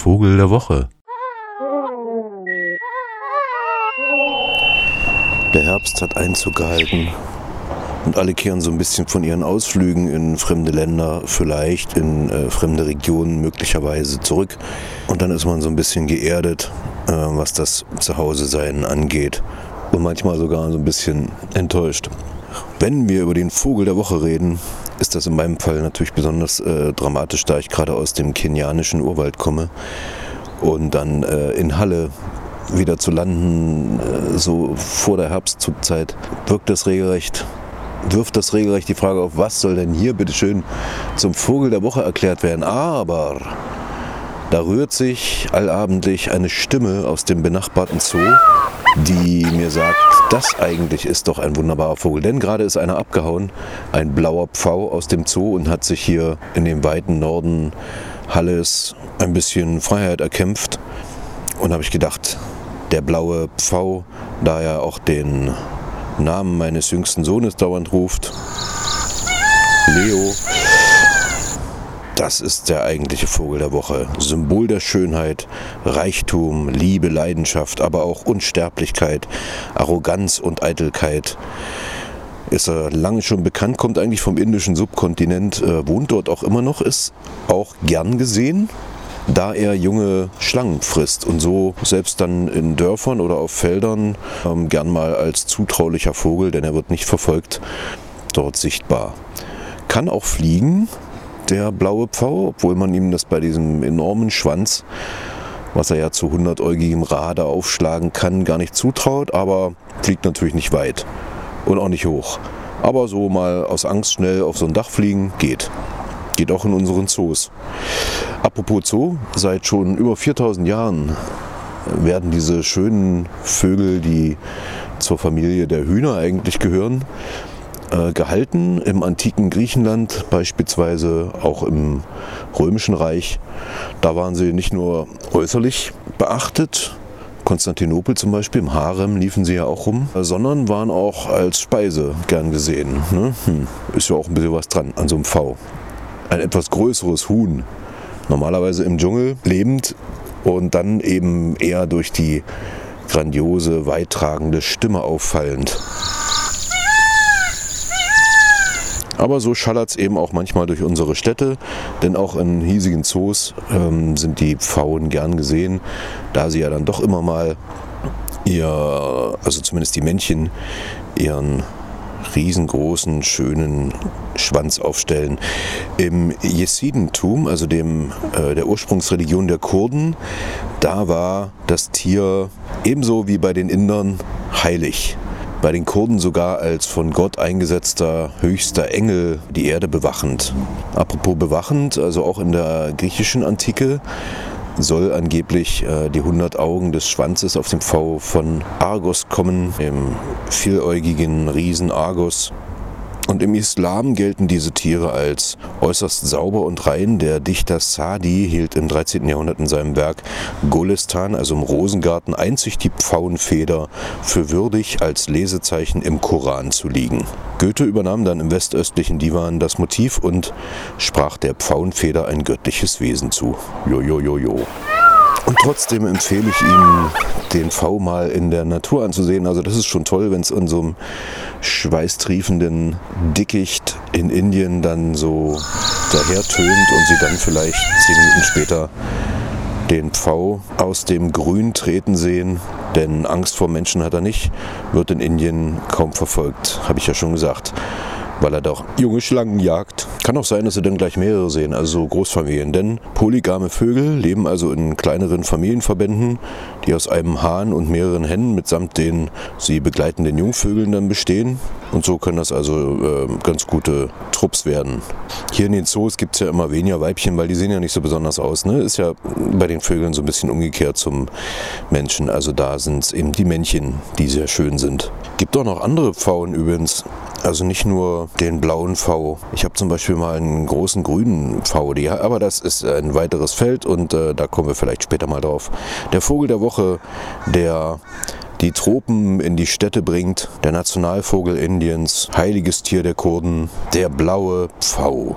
Vogel der Woche. Der Herbst hat Einzug gehalten und alle kehren so ein bisschen von ihren Ausflügen in fremde Länder, vielleicht in äh, fremde Regionen möglicherweise zurück. Und dann ist man so ein bisschen geerdet, äh, was das Zuhause-Sein angeht. Und manchmal sogar so ein bisschen enttäuscht. Wenn wir über den Vogel der Woche reden, ist das in meinem Fall natürlich besonders äh, dramatisch, da ich gerade aus dem kenianischen Urwald komme und dann äh, in Halle wieder zu landen, äh, so vor der Herbstzugzeit, wirkt das regelrecht, wirft das regelrecht die Frage auf, was soll denn hier bitte schön zum Vogel der Woche erklärt werden. Aber da rührt sich allabendlich eine Stimme aus dem benachbarten Zoo, die mir sagt, das eigentlich ist doch ein wunderbarer Vogel. Denn gerade ist einer abgehauen, ein blauer Pfau aus dem Zoo und hat sich hier in dem weiten Norden Halles ein bisschen Freiheit erkämpft. Und habe ich gedacht, der blaue Pfau, da er auch den Namen meines jüngsten Sohnes dauernd ruft, Leo, das ist der eigentliche Vogel der Woche. Symbol der Schönheit, Reichtum, Liebe, Leidenschaft, aber auch Unsterblichkeit, Arroganz und Eitelkeit. Ist er lange schon bekannt, kommt eigentlich vom indischen Subkontinent, äh, wohnt dort auch immer noch, ist auch gern gesehen, da er junge Schlangen frisst und so selbst dann in Dörfern oder auf Feldern ähm, gern mal als zutraulicher Vogel, denn er wird nicht verfolgt, dort sichtbar. Kann auch fliegen, der blaue Pfau, obwohl man ihm das bei diesem enormen Schwanz, was er ja zu 100-äugigem Rade aufschlagen kann, gar nicht zutraut, aber fliegt natürlich nicht weit und auch nicht hoch. Aber so mal aus Angst schnell auf so ein Dach fliegen geht. Geht auch in unseren Zoos. Apropos Zoo, seit schon über 4000 Jahren werden diese schönen Vögel, die zur Familie der Hühner eigentlich gehören, äh, gehalten. Im antiken Griechenland beispielsweise, auch im Römischen Reich. Da waren sie nicht nur äußerlich beachtet, Konstantinopel zum Beispiel, im Harem liefen sie ja auch rum, sondern waren auch als Speise gern gesehen. Ne? Hm, ist ja auch ein bisschen was dran an so einem V. Ein etwas größeres Huhn, normalerweise im Dschungel lebend und dann eben eher durch die grandiose, weittragende Stimme auffallend. Aber so schallert es eben auch manchmal durch unsere Städte, denn auch in hiesigen Zoos ähm, sind die Pfauen gern gesehen, da sie ja dann doch immer mal ihr, also zumindest die Männchen, ihren riesengroßen, schönen Schwanz aufstellen. Im Jesidentum, also dem, äh, der Ursprungsreligion der Kurden, da war das Tier ebenso wie bei den Indern heilig bei den Kurden sogar als von Gott eingesetzter höchster Engel die Erde bewachend. Apropos bewachend, also auch in der griechischen Antike soll angeblich äh, die 100 Augen des Schwanzes auf dem V von Argos kommen, dem vieläugigen Riesen Argos. Und im Islam gelten diese Tiere als äußerst sauber und rein. Der Dichter Sadi hielt im 13. Jahrhundert in seinem Werk Golestan, also im Rosengarten, einzig die Pfauenfeder für würdig als Lesezeichen im Koran zu liegen. Goethe übernahm dann im westöstlichen Divan das Motiv und sprach der Pfauenfeder ein göttliches Wesen zu. Jojojojo. Jo, jo, jo. Und trotzdem empfehle ich Ihnen, den V mal in der Natur anzusehen. Also das ist schon toll, wenn es in so einem schweißtriefenden Dickicht in Indien dann so daher tönt und Sie dann vielleicht zehn Minuten später den Pfau aus dem Grün treten sehen, denn Angst vor Menschen hat er nicht, wird in Indien kaum verfolgt, habe ich ja schon gesagt weil er doch junge Schlangen jagt. Kann auch sein, dass sie dann gleich mehrere sehen, also Großfamilien. Denn polygame Vögel leben also in kleineren Familienverbänden, die aus einem Hahn und mehreren Hennen mitsamt den sie begleitenden Jungvögeln dann bestehen. Und so können das also äh, ganz gute Trupps werden. Hier in den Zoos gibt es ja immer weniger Weibchen, weil die sehen ja nicht so besonders aus. Ne? Ist ja bei den Vögeln so ein bisschen umgekehrt zum Menschen. Also da sind es eben die Männchen, die sehr schön sind. Gibt auch noch andere Pfauen übrigens. Also nicht nur den blauen V. Ich habe zum Beispiel mal einen großen grünen V, aber das ist ein weiteres Feld und äh, da kommen wir vielleicht später mal drauf. Der Vogel der Woche, der die Tropen in die Städte bringt, der Nationalvogel Indiens, heiliges Tier der Kurden, der blaue Pfau.